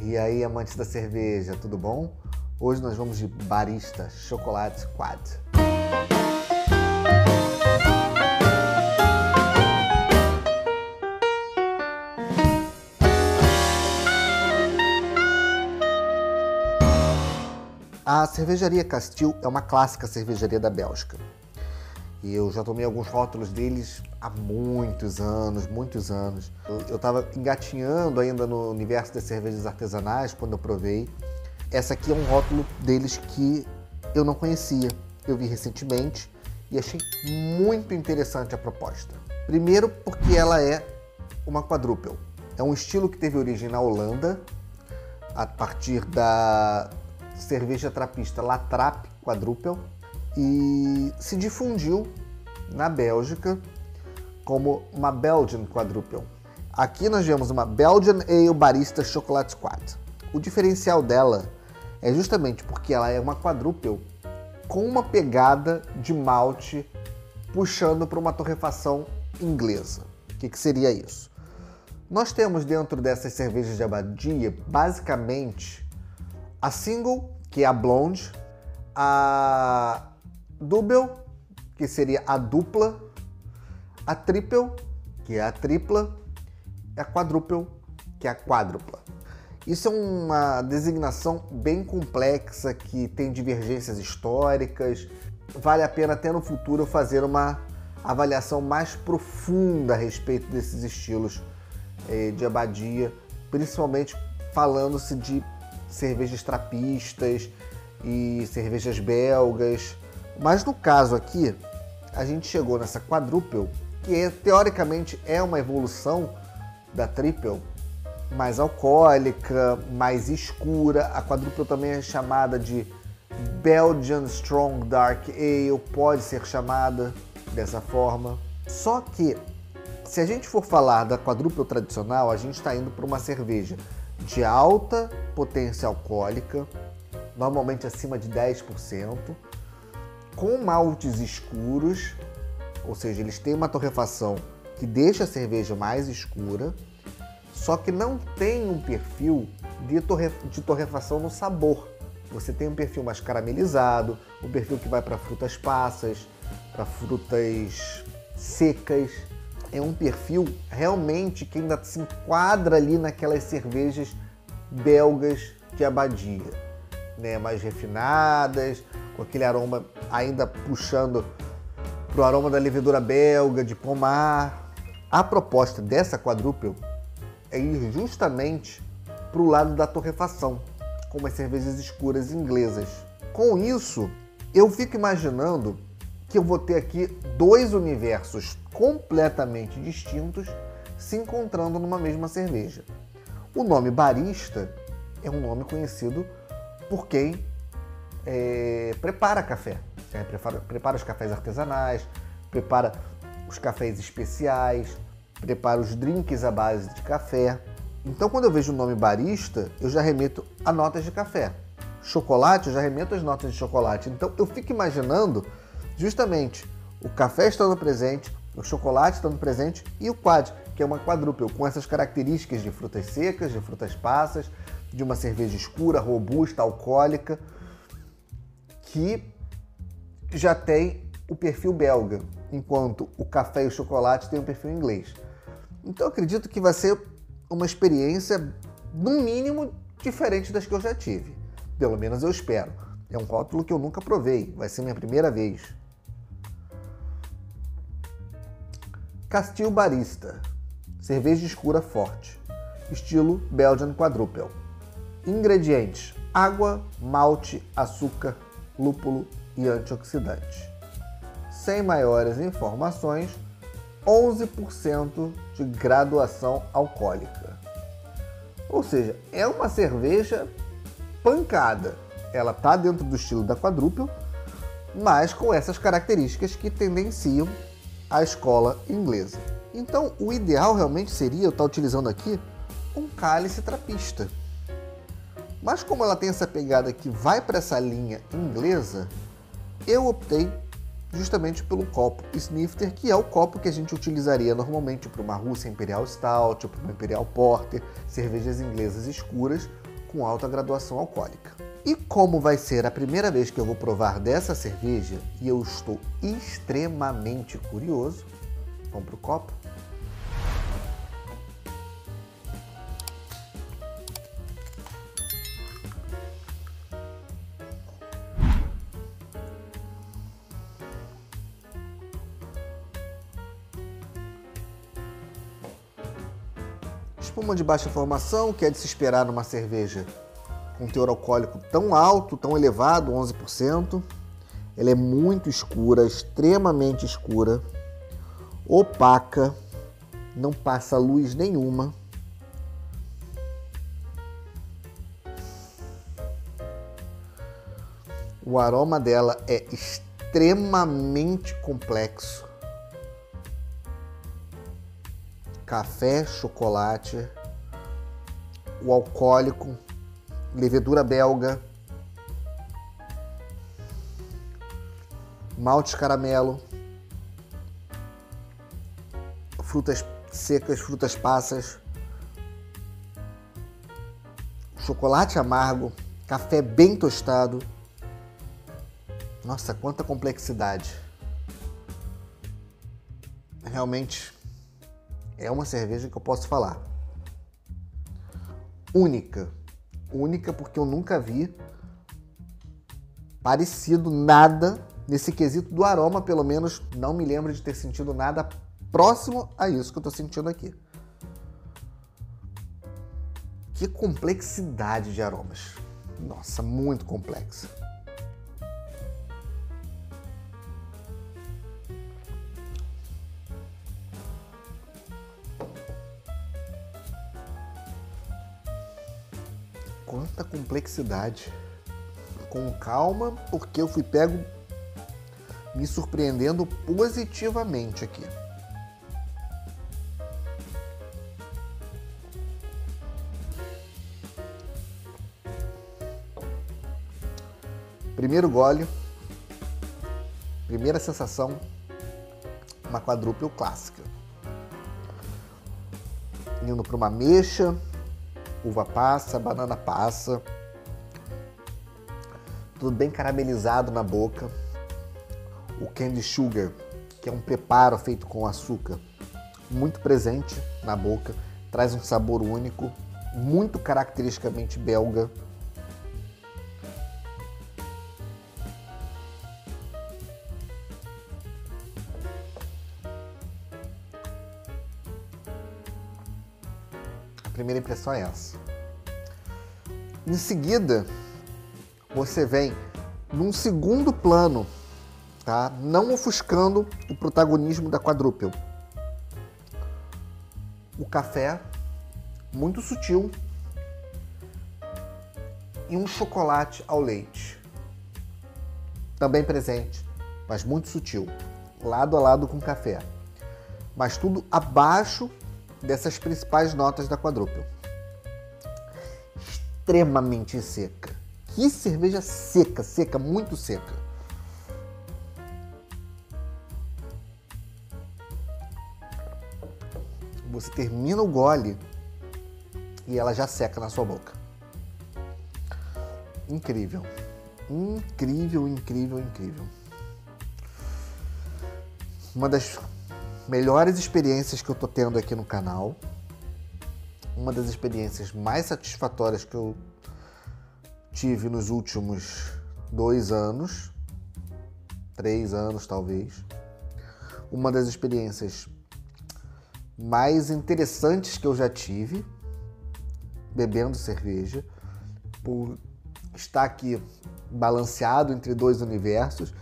E aí, amantes da cerveja, tudo bom? Hoje nós vamos de Barista Chocolate Quad. A cervejaria Castil é uma clássica cervejaria da Bélgica. E eu já tomei alguns rótulos deles há muitos anos, muitos anos. Eu estava engatinhando ainda no universo das cervejas artesanais quando eu provei. Essa aqui é um rótulo deles que eu não conhecia. Eu vi recentemente e achei muito interessante a proposta. Primeiro porque ela é uma quadruple. É um estilo que teve origem na Holanda, a partir da cerveja trapista Latrap Quadruple e se difundiu na Bélgica como uma Belgian Quadruple. Aqui nós vemos uma Belgian Ale Barista Chocolate Squad. O diferencial dela é justamente porque ela é uma quadruple com uma pegada de malte puxando para uma torrefação inglesa. O que, que seria isso? Nós temos dentro dessas cervejas de abadia basicamente a single, que é a blonde, a double, que seria a dupla, a triple, que é a tripla, a quadruple, que é a quádrupla. Isso é uma designação bem complexa que tem divergências históricas. Vale a pena até no futuro fazer uma avaliação mais profunda a respeito desses estilos eh, de abadia, principalmente falando-se de cervejas trapistas e cervejas belgas. Mas no caso aqui, a gente chegou nessa quadruple, que é, teoricamente é uma evolução da triple, mais alcoólica, mais escura. A quadruple também é chamada de Belgian Strong Dark Ale, pode ser chamada dessa forma. Só que, se a gente for falar da quadruple tradicional, a gente está indo para uma cerveja de alta potência alcoólica, normalmente acima de 10%, com maltes escuros, ou seja, eles têm uma torrefação que deixa a cerveja mais escura, só que não tem um perfil de, torre, de torrefação no sabor. Você tem um perfil mais caramelizado, um perfil que vai para frutas passas, para frutas secas, é um perfil realmente que ainda se enquadra ali naquelas cervejas belgas de abadia, né? mais refinadas, com aquele aroma ainda puxando para o aroma da levedura belga, de pomar. A proposta dessa quadruple é ir justamente para o lado da torrefação, como as cervejas escuras inglesas. Com isso, eu fico imaginando que eu vou ter aqui dois universos completamente distintos se encontrando numa mesma cerveja. O nome barista é um nome conhecido por quem é, prepara café. É, prepara, prepara os cafés artesanais, prepara os cafés especiais, prepara os drinks à base de café. Então, quando eu vejo o nome barista, eu já remeto a notas de café. Chocolate, eu já remeto as notas de chocolate. Então, eu fico imaginando justamente o café estando presente, o chocolate estando presente e o quad, que é uma quadruple, com essas características de frutas secas, de frutas passas, de uma cerveja escura, robusta, alcoólica, que já tem o perfil belga, enquanto o café e o chocolate têm o perfil inglês. Então acredito que vai ser uma experiência, no mínimo, diferente das que eu já tive. Pelo menos eu espero. É um rótulo que eu nunca provei, vai ser minha primeira vez. Castil Barista, cerveja escura forte, estilo Belgian Quadruple. Ingredientes: água, malte, açúcar, lúpulo e antioxidante. Sem maiores informações, 11% de graduação alcoólica. Ou seja, é uma cerveja pancada. Ela está dentro do estilo da quadruple, mas com essas características que tendenciam a escola inglesa. Então, o ideal realmente seria eu estar utilizando aqui um cálice trapista. Mas como ela tem essa pegada que vai para essa linha inglesa, eu optei justamente pelo copo snifter, que é o copo que a gente utilizaria normalmente para uma Rússia Imperial Stout, para uma Imperial Porter, cervejas inglesas escuras, com alta graduação alcoólica. E como vai ser a primeira vez que eu vou provar dessa cerveja e eu estou extremamente curioso, vamos para o copo? Espuma de baixa formação, que é de se esperar numa cerveja com teor alcoólico tão alto, tão elevado, 11%. Ela é muito escura, extremamente escura, opaca, não passa luz nenhuma. O aroma dela é extremamente complexo. Café, chocolate, o alcoólico levedura belga, malte caramelo, frutas secas, frutas passas, chocolate amargo, café bem tostado. Nossa, quanta complexidade. Realmente é uma cerveja que eu posso falar. Única única porque eu nunca vi parecido nada nesse quesito do aroma, pelo menos não me lembro de ter sentido nada próximo a isso que eu estou sentindo aqui. Que complexidade de aromas. Nossa, muito complexa. Quanta complexidade. Com calma, porque eu fui pego me surpreendendo positivamente aqui. Primeiro gole, primeira sensação, uma quadrúpel clássica. Indo para uma mexa, uva passa, banana passa. Tudo bem caramelizado na boca. O candy sugar, que é um preparo feito com açúcar, muito presente na boca, traz um sabor único, muito caracteristicamente belga. Primeira impressão é essa. Em seguida, você vem num segundo plano, tá? Não ofuscando o protagonismo da quadrúpel. O café, muito sutil, e um chocolate ao leite, também presente, mas muito sutil, lado a lado com o café. Mas tudo abaixo dessas principais notas da quadrúpel. Extremamente seca. Que cerveja seca, seca, muito seca. Você termina o gole e ela já seca na sua boca. Incrível. Incrível, incrível, incrível. Uma das melhores experiências que eu tô tendo aqui no canal. Uma das experiências mais satisfatórias que eu tive nos últimos dois anos, três anos talvez. Uma das experiências mais interessantes que eu já tive bebendo cerveja, por estar aqui balanceado entre dois universos.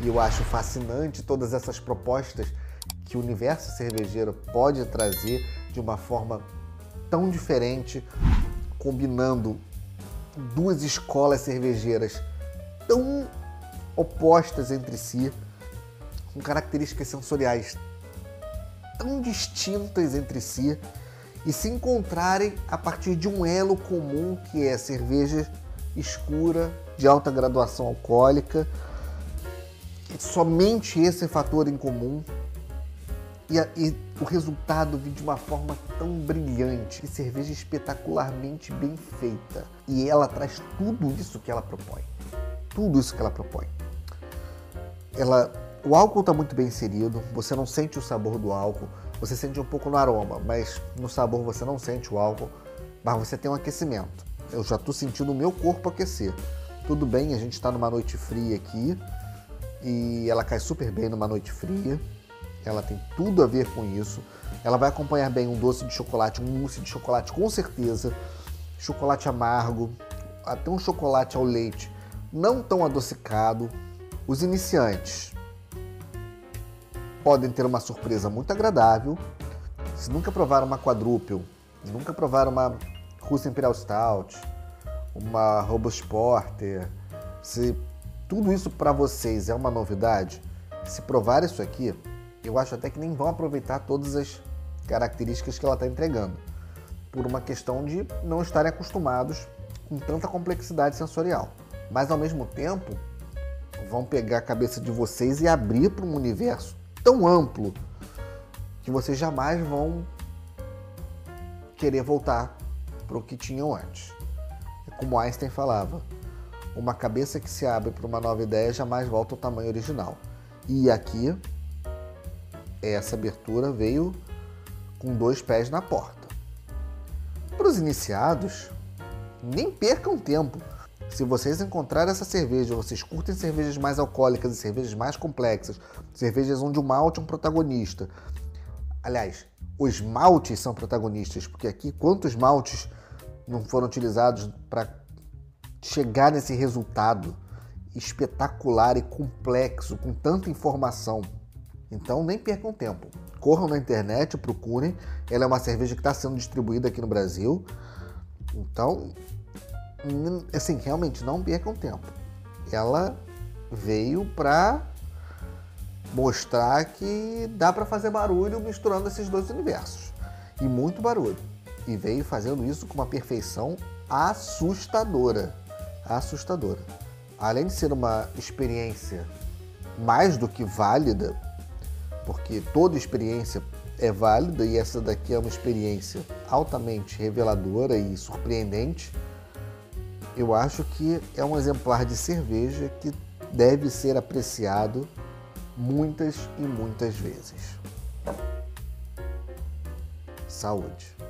E eu acho fascinante todas essas propostas que o universo cervejeiro pode trazer de uma forma tão diferente, combinando duas escolas cervejeiras tão opostas entre si, com características sensoriais tão distintas entre si e se encontrarem a partir de um elo comum que é cerveja escura de alta graduação alcoólica. Somente esse fator em comum E, a, e, o resultado vem de uma forma tão brilhante, que cerveja espetacularmente bem feita. E ela traz tudo isso que ela propõe. Tudo isso que ela propõe. Ela, o álcool está muito bem inserido, você não sente o sabor do álcool, você sente um pouco no aroma, mas no sabor você não sente o álcool, mas você tem um aquecimento. Eu já estou sentindo o meu corpo aquecer. Tudo bem, a gente está numa noite fria aqui e ela cai super bem numa noite fria ela tem tudo a ver com isso. Ela vai acompanhar bem um doce de chocolate, um mousse de chocolate com certeza, chocolate amargo, até um chocolate ao leite não tão adocicado. Os iniciantes podem ter uma surpresa muito agradável. Se nunca provaram uma quadruple, nunca provaram uma Russa Imperial Stout, uma Robust Porter, se tudo isso para vocês é uma novidade, se provar isso aqui, eu acho até que nem vão aproveitar todas as características que ela está entregando, por uma questão de não estarem acostumados com tanta complexidade sensorial. Mas ao mesmo tempo, vão pegar a cabeça de vocês e abrir para um universo tão amplo que vocês jamais vão querer voltar para o que tinham antes. É como Einstein falava, uma cabeça que se abre para uma nova ideia jamais volta ao tamanho original. E aqui essa abertura veio com dois pés na porta. Para os iniciados, nem percam tempo. Se vocês encontrarem essa cerveja, vocês curtem cervejas mais alcoólicas e cervejas mais complexas, cervejas onde o malte é um protagonista. Aliás, os maltes são protagonistas, porque aqui quantos maltes não foram utilizados para chegar nesse resultado espetacular e complexo, com tanta informação. Então nem percam tempo. Corram na internet, procurem. Ela é uma cerveja que está sendo distribuída aqui no Brasil. Então, assim, realmente não percam tempo. Ela veio para mostrar que dá para fazer barulho misturando esses dois universos. E muito barulho. E veio fazendo isso com uma perfeição assustadora. Assustadora. Além de ser uma experiência mais do que válida, porque toda experiência é válida e essa daqui é uma experiência altamente reveladora e surpreendente. Eu acho que é um exemplar de cerveja que deve ser apreciado muitas e muitas vezes. Saúde!